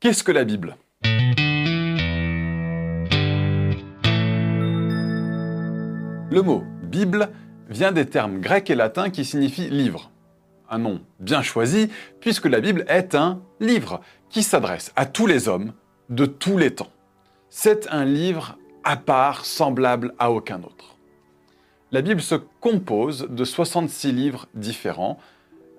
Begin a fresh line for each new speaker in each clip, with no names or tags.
Qu'est-ce que la Bible? Le mot Bible vient des termes grecs et latins qui signifient livre. Un nom bien choisi puisque la Bible est un livre qui s'adresse à tous les hommes de tous les temps. C'est un livre à part, semblable à aucun autre. La Bible se compose de 66 livres différents.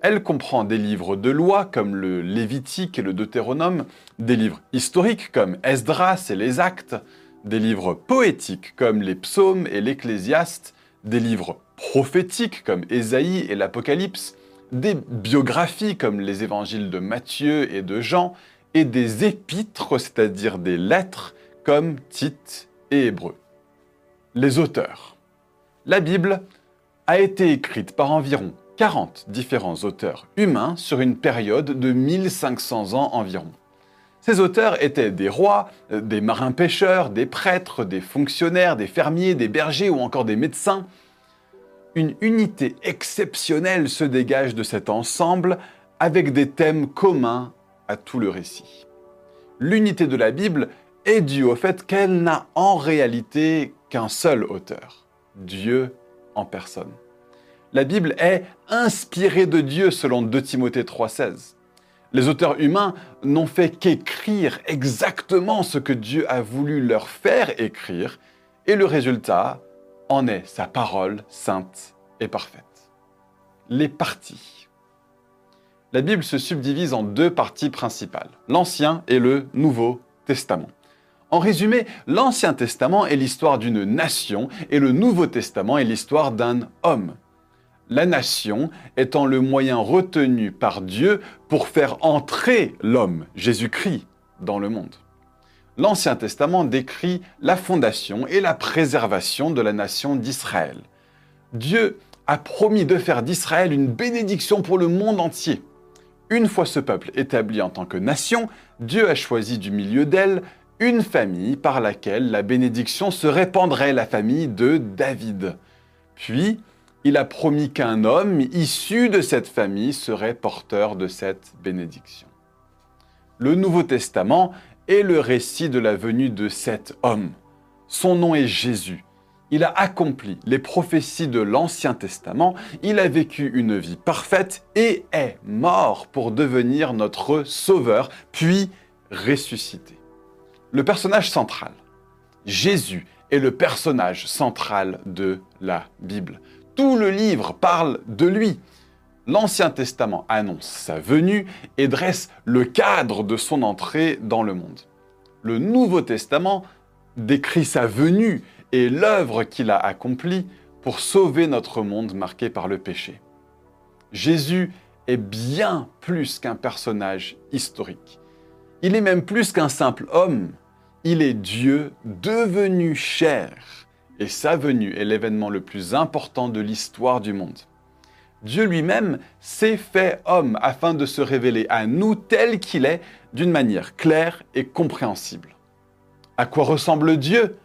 Elle comprend des livres de loi comme le Lévitique et le Deutéronome, des livres historiques comme Esdras et les Actes, des livres poétiques comme les Psaumes et l'Ecclésiaste, des livres prophétiques comme Ésaïe et l'Apocalypse, des biographies comme les évangiles de Matthieu et de Jean, et des épîtres, c'est-à-dire des lettres comme Tite et Hébreu. Les auteurs. La Bible a été écrite par environ 40 différents auteurs humains sur une période de 1500 ans environ. Ces auteurs étaient des rois, des marins-pêcheurs, des prêtres, des fonctionnaires, des fermiers, des bergers ou encore des médecins. Une unité exceptionnelle se dégage de cet ensemble avec des thèmes communs à tout le récit. L'unité de la Bible est due au fait qu'elle n'a en réalité qu'un seul auteur. Dieu en personne. La Bible est inspirée de Dieu selon 2 Timothée 3,16. Les auteurs humains n'ont fait qu'écrire exactement ce que Dieu a voulu leur faire écrire, et le résultat en est sa parole sainte et parfaite. Les parties. La Bible se subdivise en deux parties principales, l'Ancien et le Nouveau Testament. En résumé, l'Ancien Testament est l'histoire d'une nation et le Nouveau Testament est l'histoire d'un homme. La nation étant le moyen retenu par Dieu pour faire entrer l'homme, Jésus-Christ, dans le monde. L'Ancien Testament décrit la fondation et la préservation de la nation d'Israël. Dieu a promis de faire d'Israël une bénédiction pour le monde entier. Une fois ce peuple établi en tant que nation, Dieu a choisi du milieu d'elle une famille par laquelle la bénédiction se répandrait, la famille de David. Puis, il a promis qu'un homme issu de cette famille serait porteur de cette bénédiction. Le Nouveau Testament est le récit de la venue de cet homme. Son nom est Jésus. Il a accompli les prophéties de l'Ancien Testament, il a vécu une vie parfaite et est mort pour devenir notre Sauveur, puis ressuscité le personnage central. Jésus est le personnage central de la Bible. Tout le livre parle de lui. L'Ancien Testament annonce sa venue et dresse le cadre de son entrée dans le monde. Le Nouveau Testament décrit sa venue et l'œuvre qu'il a accomplie pour sauver notre monde marqué par le péché. Jésus est bien plus qu'un personnage historique. Il est même plus qu'un simple homme. Il est Dieu devenu chair, et sa venue est l'événement le plus important de l'histoire du monde. Dieu lui-même s'est fait homme afin de se révéler à nous tel qu'il est d'une manière claire et compréhensible. À quoi ressemble Dieu?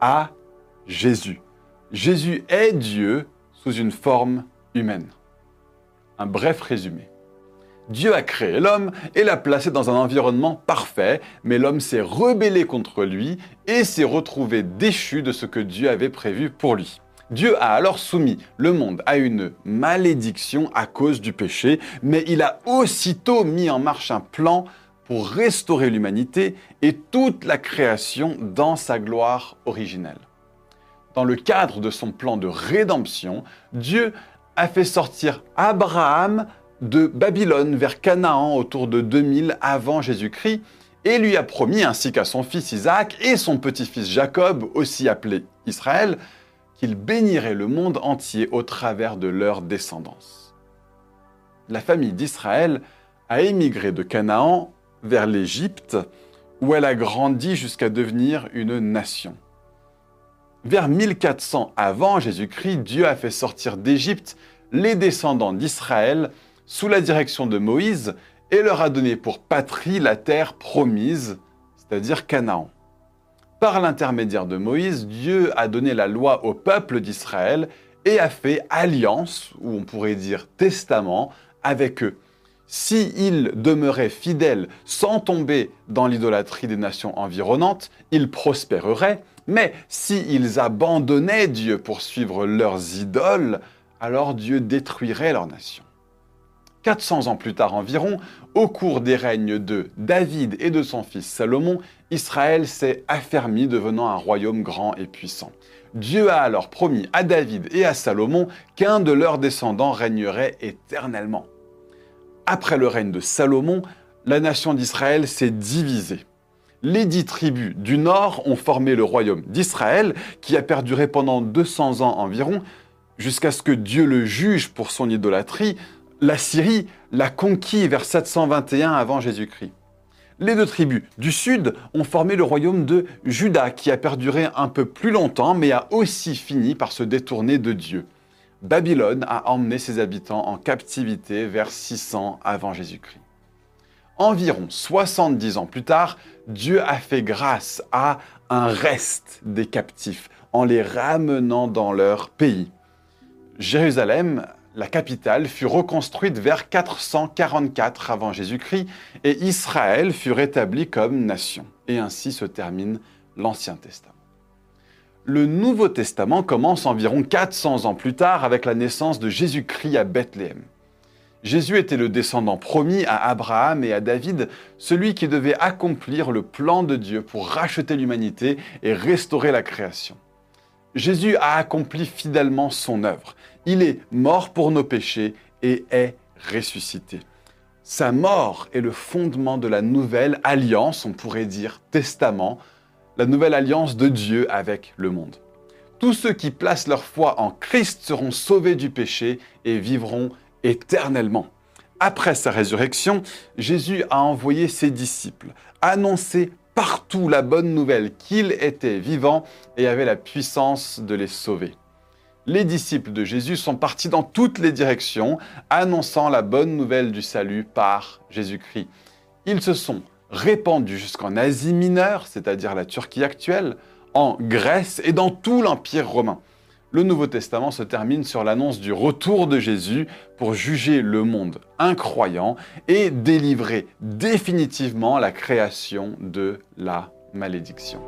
À Jésus. Jésus est Dieu sous une forme humaine. Un bref résumé. Dieu a créé l'homme et l'a placé dans un environnement parfait, mais l'homme s'est rebellé contre lui et s'est retrouvé déchu de ce que Dieu avait prévu pour lui. Dieu a alors soumis le monde à une malédiction à cause du péché, mais il a aussitôt mis en marche un plan pour restaurer l'humanité et toute la création dans sa gloire originelle. Dans le cadre de son plan de rédemption, Dieu a fait sortir Abraham de Babylone vers Canaan autour de 2000 avant Jésus-Christ et lui a promis, ainsi qu'à son fils Isaac et son petit-fils Jacob, aussi appelé Israël, qu'il bénirait le monde entier au travers de leur descendance. La famille d'Israël a émigré de Canaan vers l'Égypte, où elle a grandi jusqu'à devenir une nation. Vers 1400 avant Jésus-Christ, Dieu a fait sortir d'Égypte les descendants d'Israël sous la direction de Moïse et leur a donné pour patrie la terre promise, c'est-à-dire Canaan. Par l'intermédiaire de Moïse, Dieu a donné la loi au peuple d'Israël et a fait alliance, ou on pourrait dire testament, avec eux. S'ils demeuraient fidèles sans tomber dans l'idolâtrie des nations environnantes, ils prospéreraient, mais s'ils abandonnaient Dieu pour suivre leurs idoles, alors Dieu détruirait leur nation. 400 ans plus tard environ, au cours des règnes de David et de son fils Salomon, Israël s'est affermi devenant un royaume grand et puissant. Dieu a alors promis à David et à Salomon qu'un de leurs descendants régnerait éternellement. Après le règne de Salomon, la nation d'Israël s'est divisée. Les dix tribus du nord ont formé le royaume d'Israël, qui a perduré pendant 200 ans environ, jusqu'à ce que Dieu le juge pour son idolâtrie. La Syrie l'a conquis vers 721 avant Jésus-Christ. Les deux tribus du sud ont formé le royaume de Juda, qui a perduré un peu plus longtemps, mais a aussi fini par se détourner de Dieu. Babylone a emmené ses habitants en captivité vers 600 avant Jésus-Christ. Environ 70 ans plus tard, Dieu a fait grâce à un reste des captifs en les ramenant dans leur pays. Jérusalem, la capitale, fut reconstruite vers 444 avant Jésus-Christ et Israël fut rétabli comme nation. Et ainsi se termine l'Ancien Testament. Le Nouveau Testament commence environ 400 ans plus tard avec la naissance de Jésus-Christ à Bethléem. Jésus était le descendant promis à Abraham et à David, celui qui devait accomplir le plan de Dieu pour racheter l'humanité et restaurer la création. Jésus a accompli fidèlement son œuvre. Il est mort pour nos péchés et est ressuscité. Sa mort est le fondement de la nouvelle alliance, on pourrait dire testament, la nouvelle alliance de Dieu avec le monde. Tous ceux qui placent leur foi en Christ seront sauvés du péché et vivront éternellement. Après sa résurrection, Jésus a envoyé ses disciples annoncer partout la bonne nouvelle qu'il était vivant et avait la puissance de les sauver. Les disciples de Jésus sont partis dans toutes les directions, annonçant la bonne nouvelle du salut par Jésus-Christ. Ils se sont répandu jusqu'en Asie mineure, c'est-à-dire la Turquie actuelle, en Grèce et dans tout l'Empire romain. Le Nouveau Testament se termine sur l'annonce du retour de Jésus pour juger le monde incroyant et délivrer définitivement la création de la malédiction.